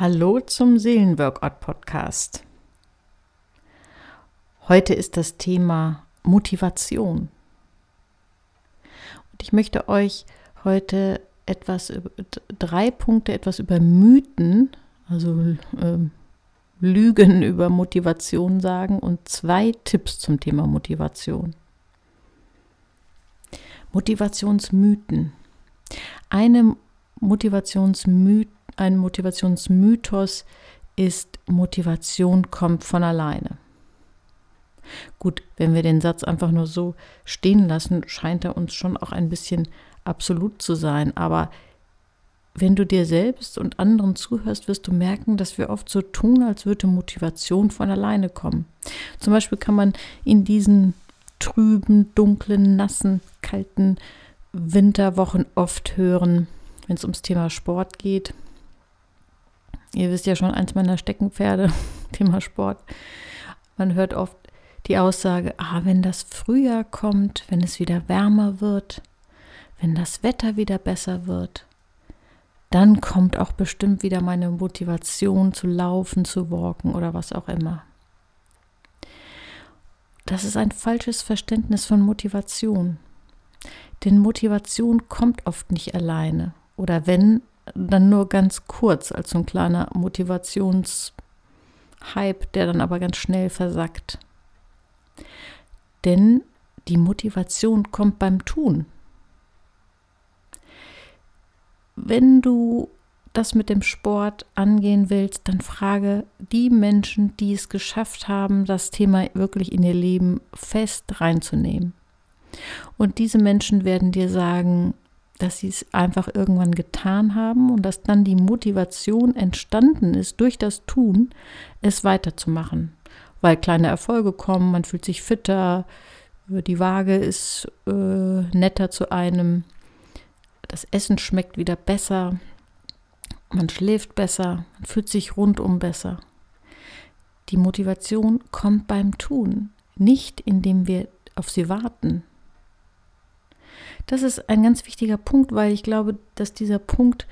Hallo zum Seelenworkout-Podcast. Heute ist das Thema Motivation. Und ich möchte euch heute etwas, drei Punkte etwas über Mythen, also äh, Lügen über Motivation sagen und zwei Tipps zum Thema Motivation. Motivationsmythen. Eine Motivationsmythen ein Motivationsmythos ist, Motivation kommt von alleine. Gut, wenn wir den Satz einfach nur so stehen lassen, scheint er uns schon auch ein bisschen absolut zu sein. Aber wenn du dir selbst und anderen zuhörst, wirst du merken, dass wir oft so tun, als würde Motivation von alleine kommen. Zum Beispiel kann man in diesen trüben, dunklen, nassen, kalten Winterwochen oft hören, wenn es ums Thema Sport geht, Ihr wisst ja schon, eins meiner Steckenpferde, Thema Sport. Man hört oft die Aussage, ah, wenn das Frühjahr kommt, wenn es wieder wärmer wird, wenn das Wetter wieder besser wird, dann kommt auch bestimmt wieder meine Motivation zu laufen, zu walken oder was auch immer. Das ist ein falsches Verständnis von Motivation. Denn Motivation kommt oft nicht alleine. Oder wenn, dann nur ganz kurz als so ein kleiner Motivationshype, der dann aber ganz schnell versackt. Denn die Motivation kommt beim Tun. Wenn du das mit dem Sport angehen willst, dann frage die Menschen, die es geschafft haben, das Thema wirklich in ihr Leben fest reinzunehmen. Und diese Menschen werden dir sagen, dass sie es einfach irgendwann getan haben und dass dann die Motivation entstanden ist durch das Tun, es weiterzumachen. Weil kleine Erfolge kommen, man fühlt sich fitter, die Waage ist äh, netter zu einem, das Essen schmeckt wieder besser, man schläft besser, man fühlt sich rundum besser. Die Motivation kommt beim Tun, nicht indem wir auf sie warten, das ist ein ganz wichtiger Punkt, weil ich glaube, dass dieser Punkt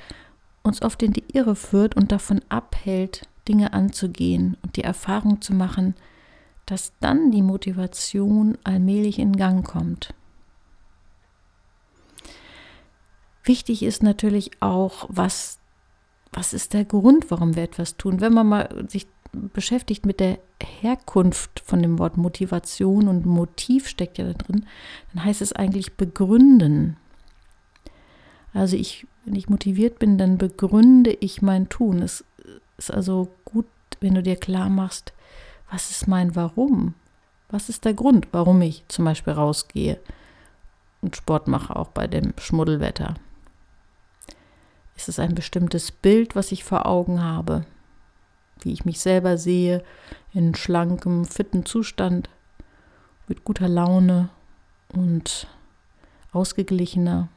uns oft in die Irre führt und davon abhält, Dinge anzugehen und die Erfahrung zu machen, dass dann die Motivation allmählich in Gang kommt. Wichtig ist natürlich auch, was, was ist der Grund, warum wir etwas tun. Wenn man mal sich beschäftigt mit der Herkunft von dem Wort Motivation und Motiv steckt ja da drin, dann heißt es eigentlich begründen. Also ich, wenn ich motiviert bin, dann begründe ich mein Tun. Es ist also gut, wenn du dir klar machst, was ist mein Warum? Was ist der Grund, warum ich zum Beispiel rausgehe und Sport mache, auch bei dem Schmuddelwetter? Ist es ein bestimmtes Bild, was ich vor Augen habe? Wie ich mich selber sehe, in schlankem, fitten Zustand, mit guter Laune und ausgeglichener.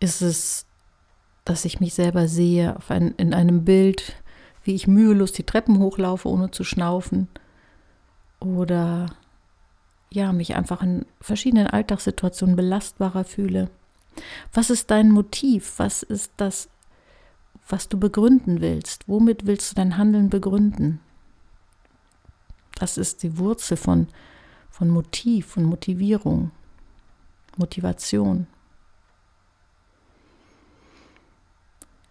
Ist es, dass ich mich selber sehe ein, in einem Bild, wie ich mühelos die Treppen hochlaufe, ohne zu schnaufen? Oder ja, mich einfach in verschiedenen Alltagssituationen belastbarer fühle. Was ist dein Motiv? Was ist das was du begründen willst. Womit willst du dein Handeln begründen? Das ist die Wurzel von, von Motiv, von Motivierung, Motivation.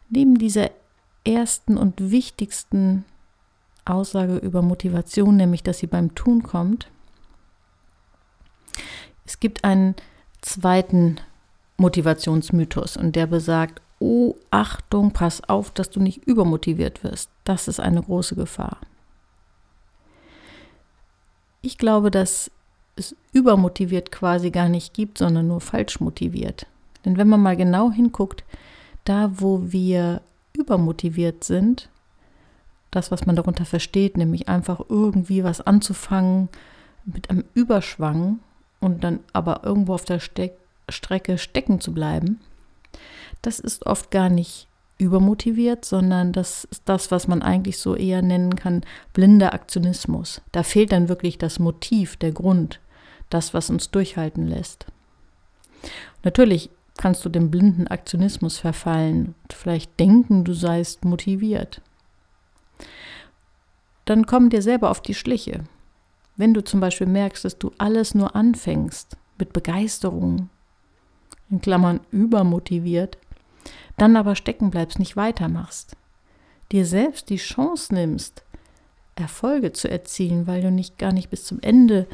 Neben dieser ersten und wichtigsten Aussage über Motivation, nämlich dass sie beim Tun kommt, es gibt einen zweiten Motivationsmythos und der besagt, oh Achtung, pass auf, dass du nicht übermotiviert wirst. Das ist eine große Gefahr. Ich glaube, dass es übermotiviert quasi gar nicht gibt, sondern nur falsch motiviert. Denn wenn man mal genau hinguckt, da wo wir übermotiviert sind, das, was man darunter versteht, nämlich einfach irgendwie was anzufangen mit einem Überschwang und dann aber irgendwo auf der Ste Strecke stecken zu bleiben, das ist oft gar nicht übermotiviert, sondern das ist das, was man eigentlich so eher nennen kann, blinder Aktionismus. Da fehlt dann wirklich das Motiv, der Grund, das, was uns durchhalten lässt. Natürlich kannst du dem blinden Aktionismus verfallen und vielleicht denken, du seist motiviert. Dann komm dir selber auf die Schliche. Wenn du zum Beispiel merkst, dass du alles nur anfängst mit Begeisterung, in Klammern übermotiviert, dann aber stecken bleibst, nicht weitermachst, dir selbst die Chance nimmst, Erfolge zu erzielen, weil du nicht gar nicht bis zum Ende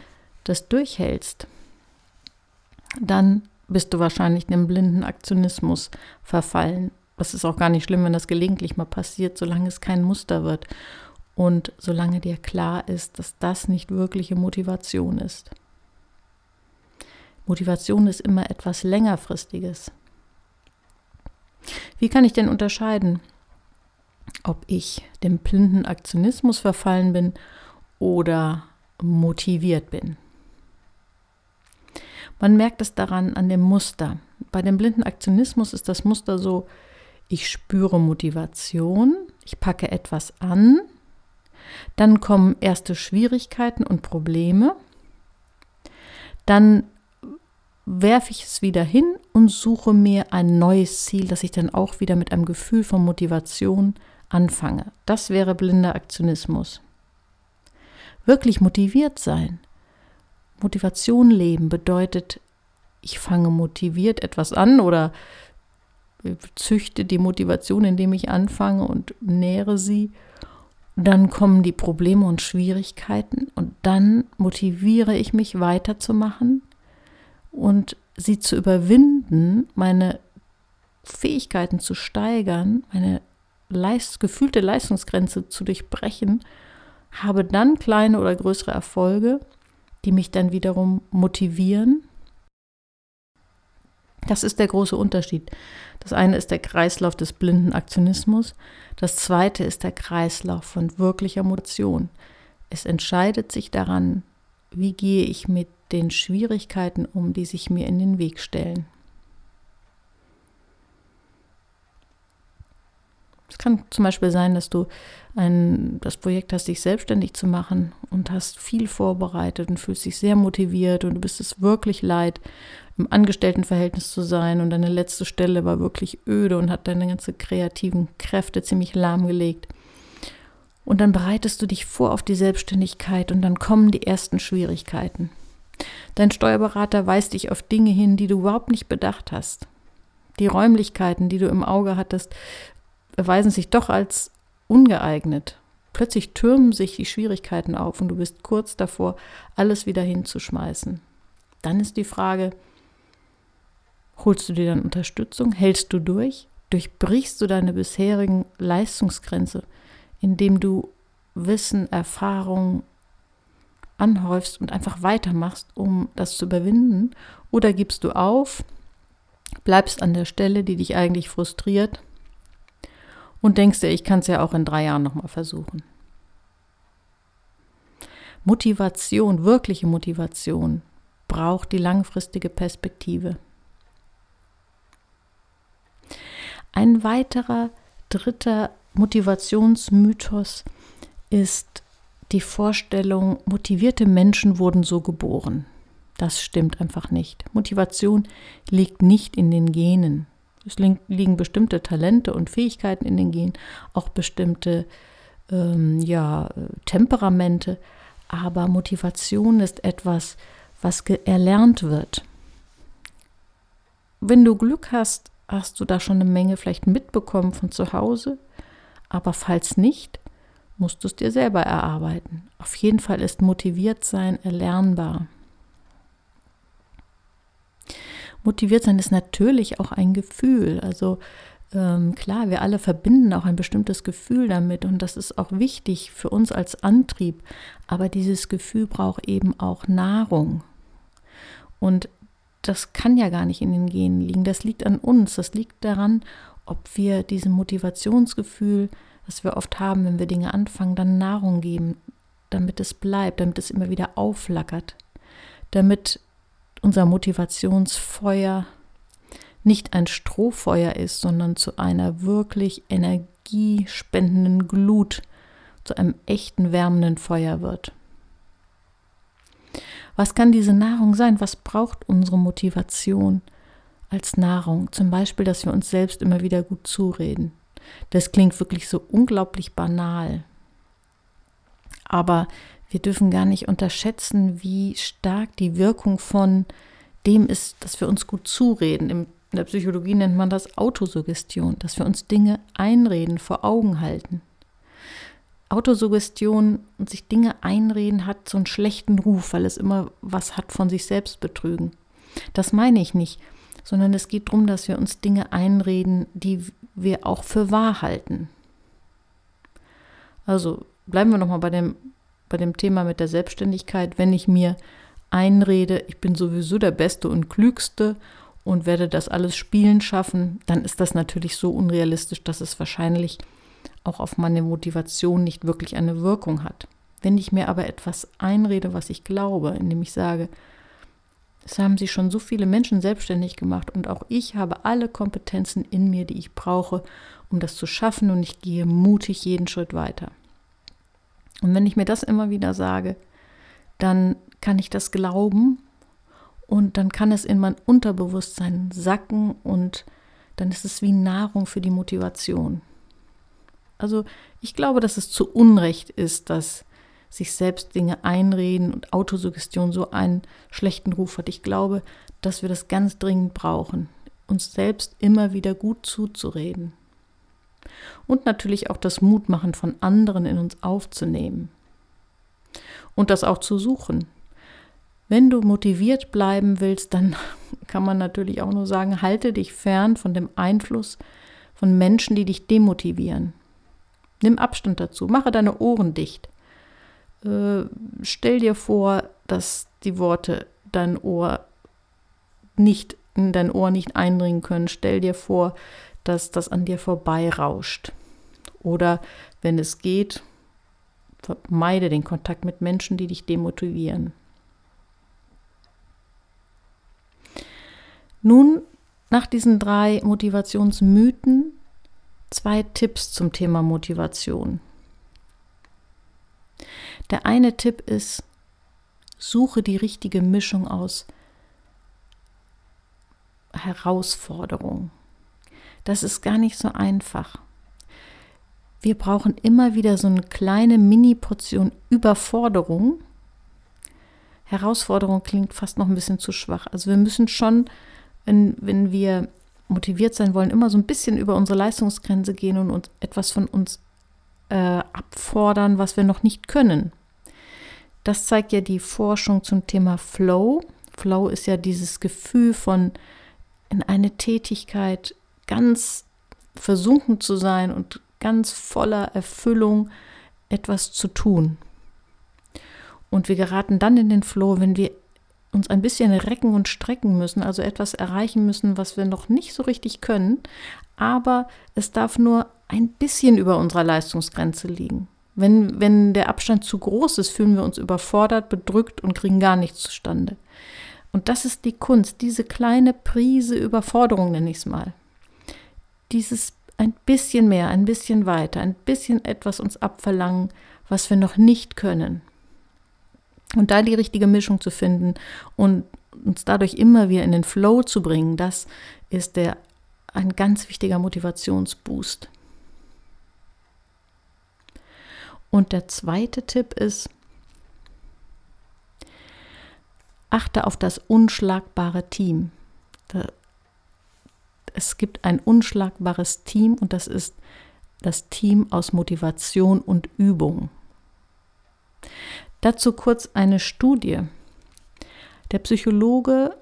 das durchhältst, dann bist du wahrscheinlich einem blinden Aktionismus verfallen. Das ist auch gar nicht schlimm, wenn das gelegentlich mal passiert, solange es kein Muster wird und solange dir klar ist, dass das nicht wirkliche Motivation ist. Motivation ist immer etwas längerfristiges. Wie kann ich denn unterscheiden, ob ich dem blinden Aktionismus verfallen bin oder motiviert bin? Man merkt es daran an dem Muster. Bei dem blinden Aktionismus ist das Muster so, ich spüre Motivation, ich packe etwas an, dann kommen erste Schwierigkeiten und Probleme, dann werfe ich es wieder hin und suche mir ein neues Ziel, das ich dann auch wieder mit einem Gefühl von Motivation anfange. Das wäre blinder Aktionismus. Wirklich motiviert sein Motivation leben bedeutet, ich fange motiviert etwas an oder züchte die Motivation, indem ich anfange und nähere sie. Dann kommen die Probleme und Schwierigkeiten und dann motiviere ich mich weiterzumachen und sie zu überwinden, meine Fähigkeiten zu steigern, meine leist gefühlte Leistungsgrenze zu durchbrechen, habe dann kleine oder größere Erfolge die mich dann wiederum motivieren. Das ist der große Unterschied. Das eine ist der Kreislauf des blinden Aktionismus, das zweite ist der Kreislauf von wirklicher Motivation. Es entscheidet sich daran, wie gehe ich mit den Schwierigkeiten um, die sich mir in den Weg stellen. Es kann zum Beispiel sein, dass du ein, das Projekt hast, dich selbstständig zu machen und hast viel vorbereitet und fühlst dich sehr motiviert und du bist es wirklich leid, im Angestelltenverhältnis zu sein und deine letzte Stelle war wirklich öde und hat deine ganze kreativen Kräfte ziemlich lahmgelegt. Und dann bereitest du dich vor auf die Selbstständigkeit und dann kommen die ersten Schwierigkeiten. Dein Steuerberater weist dich auf Dinge hin, die du überhaupt nicht bedacht hast. Die Räumlichkeiten, die du im Auge hattest, erweisen sich doch als ungeeignet. Plötzlich türmen sich die Schwierigkeiten auf und du bist kurz davor, alles wieder hinzuschmeißen. Dann ist die Frage, holst du dir dann Unterstützung? Hältst du durch? Durchbrichst du deine bisherigen Leistungsgrenze, indem du Wissen, Erfahrung anhäufst und einfach weitermachst, um das zu überwinden? Oder gibst du auf, bleibst an der Stelle, die dich eigentlich frustriert und denkst dir, ich kann es ja auch in drei Jahren nochmal versuchen. Motivation, wirkliche Motivation, braucht die langfristige Perspektive. Ein weiterer dritter Motivationsmythos ist die Vorstellung, motivierte Menschen wurden so geboren. Das stimmt einfach nicht. Motivation liegt nicht in den Genen. Es liegen bestimmte Talente und Fähigkeiten in den Genen, auch bestimmte ähm, ja, Temperamente, aber Motivation ist etwas, was erlernt wird. Wenn du Glück hast, hast du da schon eine Menge vielleicht mitbekommen von zu Hause, aber falls nicht, musst du es dir selber erarbeiten. Auf jeden Fall ist motiviert sein erlernbar. motiviert sein ist natürlich auch ein Gefühl. Also ähm, klar, wir alle verbinden auch ein bestimmtes Gefühl damit und das ist auch wichtig für uns als Antrieb. Aber dieses Gefühl braucht eben auch Nahrung. Und das kann ja gar nicht in den Genen liegen. Das liegt an uns. Das liegt daran, ob wir diesem Motivationsgefühl, das wir oft haben, wenn wir Dinge anfangen, dann Nahrung geben, damit es bleibt, damit es immer wieder auflackert, damit unser Motivationsfeuer nicht ein Strohfeuer ist, sondern zu einer wirklich energiespendenden Glut, zu einem echten wärmenden Feuer wird. Was kann diese Nahrung sein? Was braucht unsere Motivation als Nahrung. Zum Beispiel, dass wir uns selbst immer wieder gut zureden. Das klingt wirklich so unglaublich banal. Aber wir dürfen gar nicht unterschätzen, wie stark die Wirkung von dem ist, dass wir uns gut zureden. In der Psychologie nennt man das Autosuggestion, dass wir uns Dinge einreden, vor Augen halten. Autosuggestion und sich Dinge einreden hat so einen schlechten Ruf, weil es immer was hat von sich selbst betrügen. Das meine ich nicht, sondern es geht darum, dass wir uns Dinge einreden, die wir auch für wahr halten. Also bleiben wir nochmal bei dem, bei dem Thema mit der Selbstständigkeit. Wenn ich mir einrede, ich bin sowieso der Beste und Klügste und werde das alles spielen schaffen, dann ist das natürlich so unrealistisch, dass es wahrscheinlich auch auf meine Motivation nicht wirklich eine Wirkung hat. Wenn ich mir aber etwas einrede, was ich glaube, indem ich sage, es haben sich schon so viele Menschen selbstständig gemacht und auch ich habe alle Kompetenzen in mir, die ich brauche, um das zu schaffen und ich gehe mutig jeden Schritt weiter. Und wenn ich mir das immer wieder sage, dann kann ich das glauben und dann kann es in mein Unterbewusstsein sacken und dann ist es wie Nahrung für die Motivation. Also ich glaube, dass es zu Unrecht ist, dass sich selbst Dinge einreden und Autosuggestion so einen schlechten Ruf hat. Ich glaube, dass wir das ganz dringend brauchen, uns selbst immer wieder gut zuzureden. Und natürlich auch das Mutmachen von anderen in uns aufzunehmen. Und das auch zu suchen. Wenn du motiviert bleiben willst, dann kann man natürlich auch nur sagen, halte dich fern von dem Einfluss von Menschen, die dich demotivieren. Nimm Abstand dazu, mache deine Ohren dicht. Äh, stell dir vor, dass die Worte dein Ohr nicht in dein Ohr nicht eindringen können. Stell dir vor, dass das an dir vorbeirauscht. Oder wenn es geht, vermeide den Kontakt mit Menschen, die dich demotivieren. Nun, nach diesen drei Motivationsmythen zwei Tipps zum Thema Motivation. Der eine Tipp ist, suche die richtige Mischung aus Herausforderung. Das ist gar nicht so einfach. Wir brauchen immer wieder so eine kleine Mini-Portion Überforderung. Herausforderung klingt fast noch ein bisschen zu schwach. Also wir müssen schon, wenn, wenn wir motiviert sein wollen, immer so ein bisschen über unsere Leistungsgrenze gehen und uns etwas von uns äh, abfordern, was wir noch nicht können. Das zeigt ja die Forschung zum Thema Flow. Flow ist ja dieses Gefühl von in eine Tätigkeit ganz versunken zu sein und ganz voller Erfüllung etwas zu tun. Und wir geraten dann in den Flow, wenn wir uns ein bisschen recken und strecken müssen, also etwas erreichen müssen, was wir noch nicht so richtig können, aber es darf nur ein bisschen über unserer Leistungsgrenze liegen. Wenn, wenn der Abstand zu groß ist, fühlen wir uns überfordert, bedrückt und kriegen gar nichts zustande. Und das ist die Kunst, diese kleine Prise Überforderung nenne ich es mal. Dieses ein bisschen mehr, ein bisschen weiter, ein bisschen etwas uns abverlangen, was wir noch nicht können. Und da die richtige Mischung zu finden und uns dadurch immer wieder in den Flow zu bringen, das ist der ein ganz wichtiger Motivationsboost. Und der zweite Tipp ist, achte auf das unschlagbare Team. Es gibt ein unschlagbares Team und das ist das Team aus Motivation und Übung. Dazu kurz eine Studie. Der Psychologe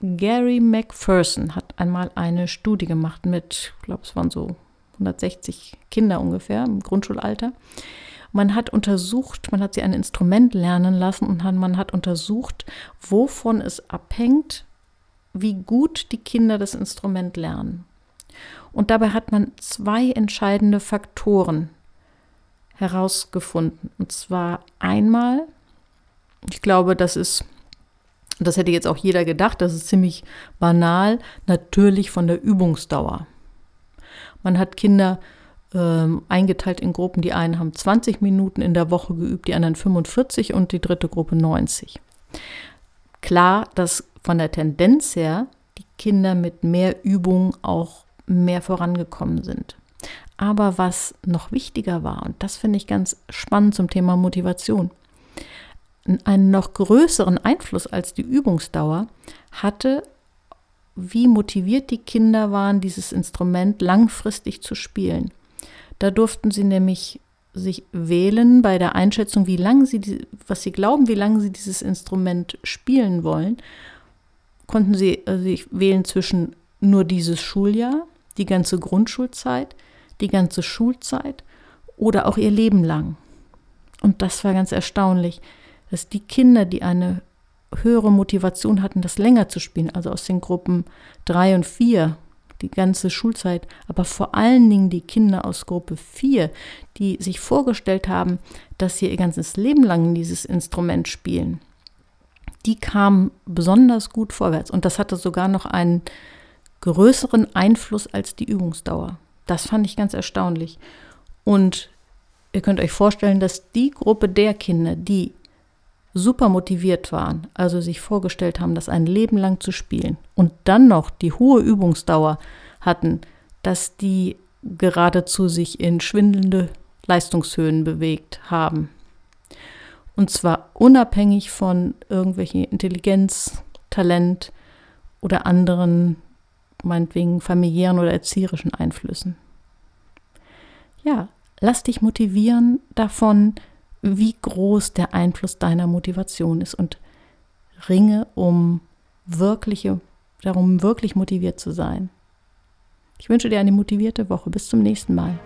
Gary McPherson hat einmal eine Studie gemacht mit, ich glaube, es waren so 160 Kinder ungefähr im Grundschulalter. Man hat untersucht, man hat sie ein Instrument lernen lassen und man hat untersucht, wovon es abhängt, wie gut die Kinder das Instrument lernen. Und dabei hat man zwei entscheidende Faktoren herausgefunden. Und zwar einmal, ich glaube, das ist, das hätte jetzt auch jeder gedacht, das ist ziemlich banal, natürlich von der Übungsdauer. Man hat Kinder ähm, eingeteilt in Gruppen, die einen haben 20 Minuten in der Woche geübt, die anderen 45 und die dritte Gruppe 90. Klar, dass von der Tendenz her die Kinder mit mehr Übung auch mehr vorangekommen sind. Aber was noch wichtiger war, und das finde ich ganz spannend zum Thema Motivation, einen noch größeren Einfluss als die Übungsdauer hatte, wie motiviert die Kinder waren, dieses Instrument langfristig zu spielen. Da durften sie nämlich sich wählen bei der Einschätzung, wie lange sie, was sie glauben, wie lange sie dieses Instrument spielen wollen, konnten sie also sich wählen zwischen nur dieses Schuljahr, die ganze Grundschulzeit, die ganze Schulzeit oder auch ihr Leben lang. Und das war ganz erstaunlich, dass die Kinder, die eine höhere Motivation hatten, das länger zu spielen, also aus den Gruppen drei und vier, die ganze Schulzeit, aber vor allen Dingen die Kinder aus Gruppe 4, die sich vorgestellt haben, dass sie ihr ganzes Leben lang dieses Instrument spielen, die kamen besonders gut vorwärts. Und das hatte sogar noch einen größeren Einfluss als die Übungsdauer. Das fand ich ganz erstaunlich. Und ihr könnt euch vorstellen, dass die Gruppe der Kinder, die super motiviert waren, also sich vorgestellt haben, das ein Leben lang zu spielen und dann noch die hohe Übungsdauer hatten, dass die geradezu sich in schwindelnde Leistungshöhen bewegt haben. Und zwar unabhängig von irgendwelchen Intelligenz, Talent oder anderen, meinetwegen familiären oder erzieherischen Einflüssen. Ja, lass dich motivieren davon, wie groß der Einfluss deiner Motivation ist und ringe um wirkliche, darum wirklich motiviert zu sein. Ich wünsche dir eine motivierte Woche. Bis zum nächsten Mal.